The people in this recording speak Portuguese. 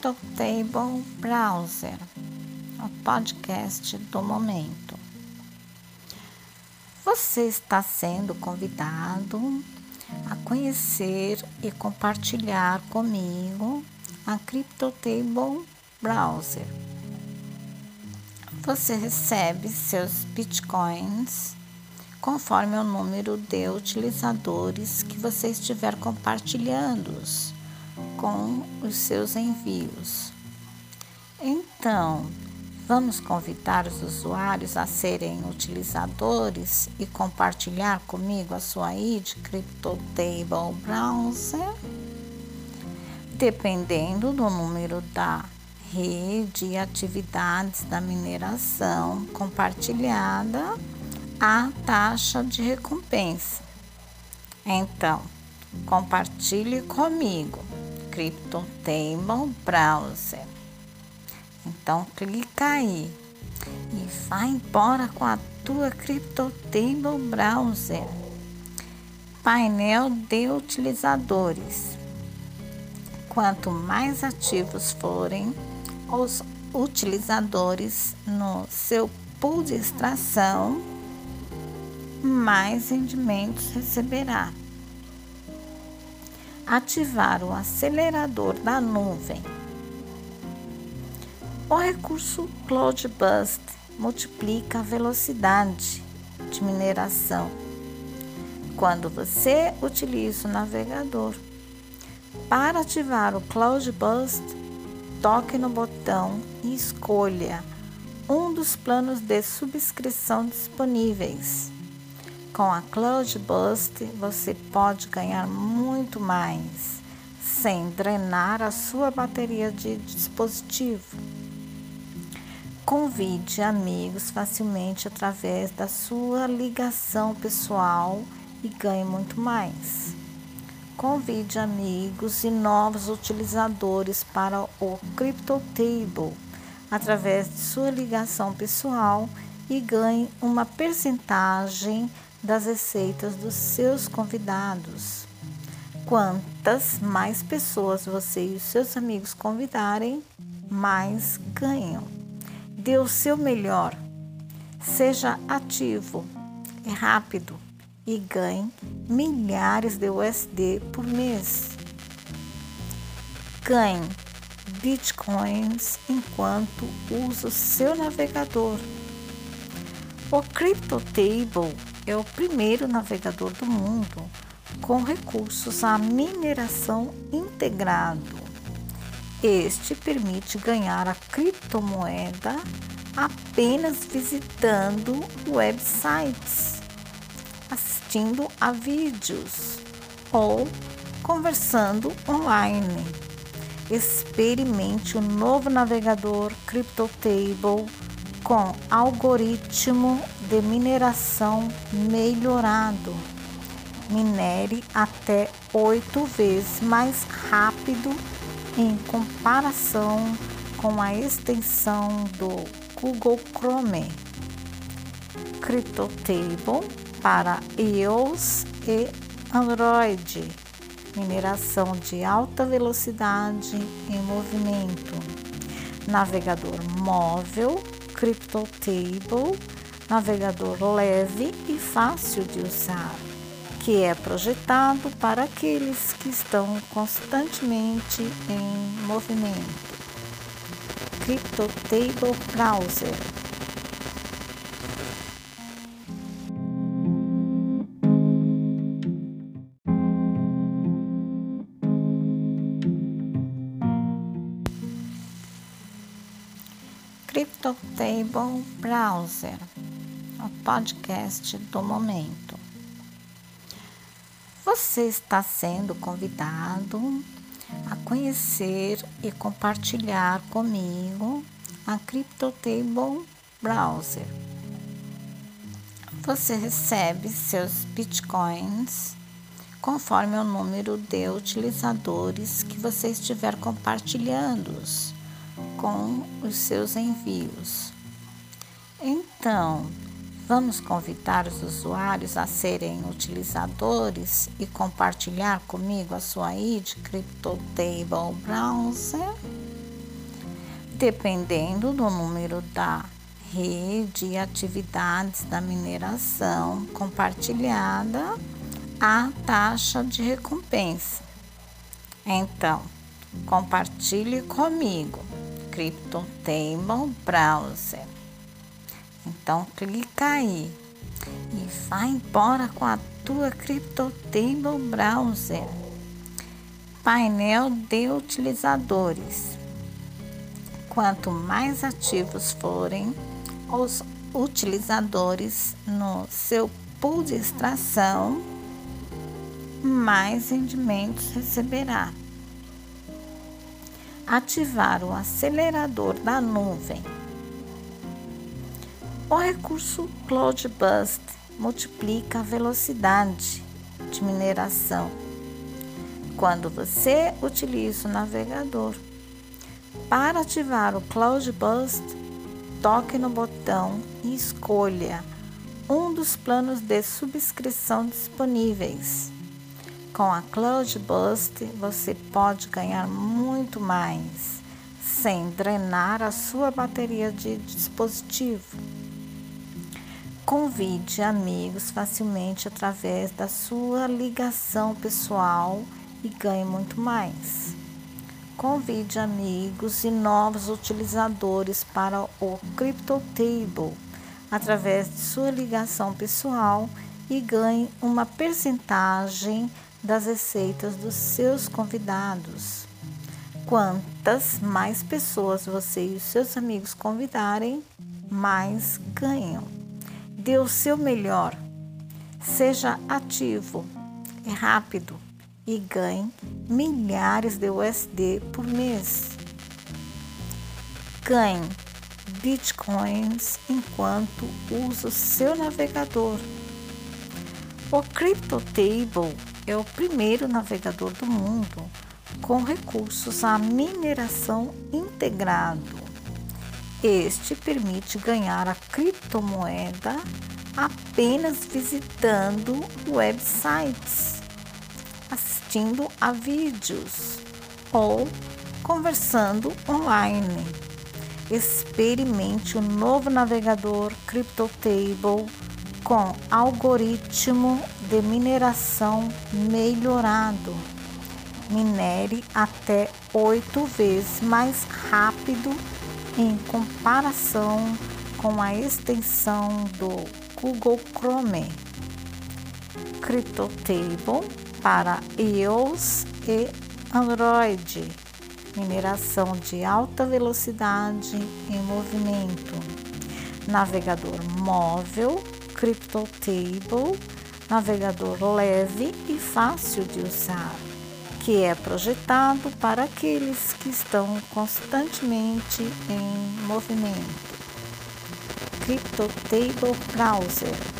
CryptoTable Browser, o podcast do momento. Você está sendo convidado a conhecer e compartilhar comigo a CryptoTable Browser. Você recebe seus bitcoins conforme o número de utilizadores que você estiver compartilhando com os seus envios. Então, vamos convidar os usuários a serem utilizadores e compartilhar comigo a sua ID CryptoTable Browser? Dependendo do número da rede e atividades da mineração compartilhada, a taxa de recompensa. Então, compartilhe comigo CryptoTable Browser. Então, clica aí e vai embora com a tua CryptoTable Browser. Painel de utilizadores. Quanto mais ativos forem os utilizadores no seu pool de extração, mais rendimentos receberá. Ativar o acelerador da nuvem. O recurso Cloudburst multiplica a velocidade de mineração quando você utiliza o navegador. Para ativar o Cloudburst, toque no botão e escolha um dos planos de subscrição disponíveis. Com a Cloudburst você pode ganhar muito mais sem drenar a sua bateria de dispositivo. Convide amigos facilmente através da sua ligação pessoal e ganhe muito mais. Convide amigos e novos utilizadores para o CryptoTable através de sua ligação pessoal e ganhe uma percentagem das receitas dos seus convidados. Quantas mais pessoas você e os seus amigos convidarem, mais ganham. Dê o seu melhor. Seja ativo e rápido e ganhe milhares de USD por mês. Ganhe bitcoins enquanto usa o seu navegador. O CryptoTable é o primeiro navegador do mundo com recursos à mineração integrado. Este permite ganhar a criptomoeda apenas visitando websites, assistindo a vídeos ou conversando online. Experimente o novo navegador CryptoTable com algoritmo de mineração melhorado. Minere até oito vezes mais rápido em comparação com a extensão do Google Chrome. CryptoTable para iOS e Android. Mineração de alta velocidade em movimento. Navegador móvel CryptoTable, navegador leve e fácil de usar, que é projetado para aqueles que estão constantemente em movimento. CryptoTable Browser CryptoTable Browser, o podcast do momento. Você está sendo convidado a conhecer e compartilhar comigo a CryptoTable Browser. Você recebe seus bitcoins conforme o número de utilizadores que você estiver compartilhando-os com os seus envios. Então, Vamos convidar os usuários a serem utilizadores e compartilhar comigo a sua ID CryptoTable Browser? Dependendo do número da rede e atividades da mineração compartilhada, a taxa de recompensa. Então, compartilhe comigo CryptoTable Browser. Então clica aí e vai embora com a tua CryptoTable Browser. Painel de utilizadores. Quanto mais ativos forem os utilizadores no seu pool de extração, mais rendimentos receberá. Ativar o acelerador da nuvem o recurso Cloudbust multiplica a velocidade de mineração quando você utiliza o navegador. Para ativar o Cloudbust, toque no botão e escolha um dos planos de subscrição disponíveis. Com a Cloudbust, você pode ganhar muito mais, sem drenar a sua bateria de dispositivo. Convide amigos facilmente através da sua ligação pessoal e ganhe muito mais. Convide amigos e novos utilizadores para o CryptoTable através de sua ligação pessoal e ganhe uma percentagem das receitas dos seus convidados. Quantas mais pessoas você e os seus amigos convidarem, mais ganham. Dê o seu melhor. Seja ativo rápido e ganhe milhares de USD por mês. Ganhe bitcoins enquanto usa o seu navegador. O CryptoTable é o primeiro navegador do mundo com recursos à mineração integrado. Este permite ganhar a criptomoeda apenas visitando websites, assistindo a vídeos ou conversando online. Experimente o novo navegador CryptoTable com algoritmo de mineração melhorado. Minere até oito vezes mais rápido em comparação com a extensão do Google Chrome. CryptoTable para iOS e Android, mineração de alta velocidade em movimento, navegador móvel CryptoTable, navegador leve e fácil de usar que é projetado para aqueles que estão constantemente em movimento. CryptoTable Browser